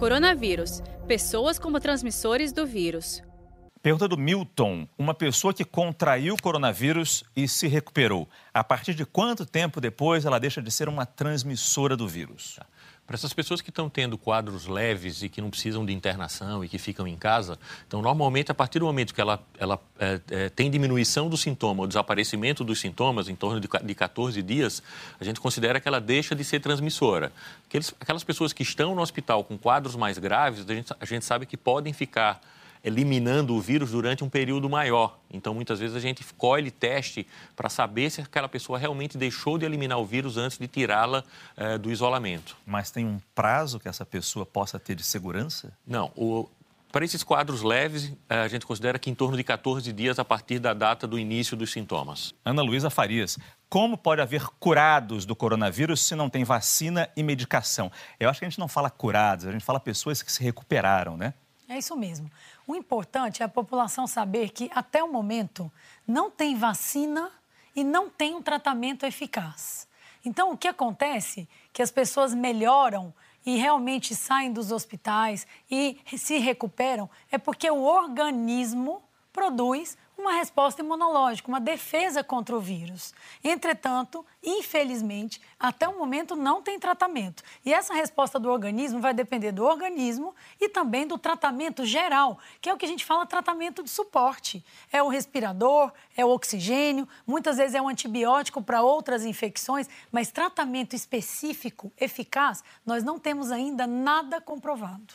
Coronavírus. Pessoas como transmissores do vírus. Pergunta do Milton. Uma pessoa que contraiu coronavírus e se recuperou. A partir de quanto tempo depois ela deixa de ser uma transmissora do vírus? Tá. Para essas pessoas que estão tendo quadros leves e que não precisam de internação e que ficam em casa, então, normalmente, a partir do momento que ela, ela é, é, tem diminuição do sintoma, o desaparecimento dos sintomas, em torno de, de 14 dias, a gente considera que ela deixa de ser transmissora. Aqueles, aquelas pessoas que estão no hospital com quadros mais graves, a gente, a gente sabe que podem ficar eliminando o vírus durante um período maior. Então, muitas vezes a gente colhe teste para saber se aquela pessoa realmente deixou de eliminar o vírus antes de tirá-la eh, do isolamento. Mas tem um prazo que essa pessoa possa ter de segurança? Não. O, para esses quadros leves, eh, a gente considera que em torno de 14 dias a partir da data do início dos sintomas. Ana Luísa Farias, como pode haver curados do coronavírus se não tem vacina e medicação? Eu acho que a gente não fala curados, a gente fala pessoas que se recuperaram, né? É isso mesmo. O importante é a população saber que, até o momento, não tem vacina e não tem um tratamento eficaz. Então, o que acontece? Que as pessoas melhoram e realmente saem dos hospitais e se recuperam é porque o organismo produz uma resposta imunológica, uma defesa contra o vírus. Entretanto, infelizmente, até o momento não tem tratamento. E essa resposta do organismo vai depender do organismo e também do tratamento geral, que é o que a gente fala tratamento de suporte. É o respirador, é o oxigênio, muitas vezes é um antibiótico para outras infecções, mas tratamento específico, eficaz, nós não temos ainda nada comprovado.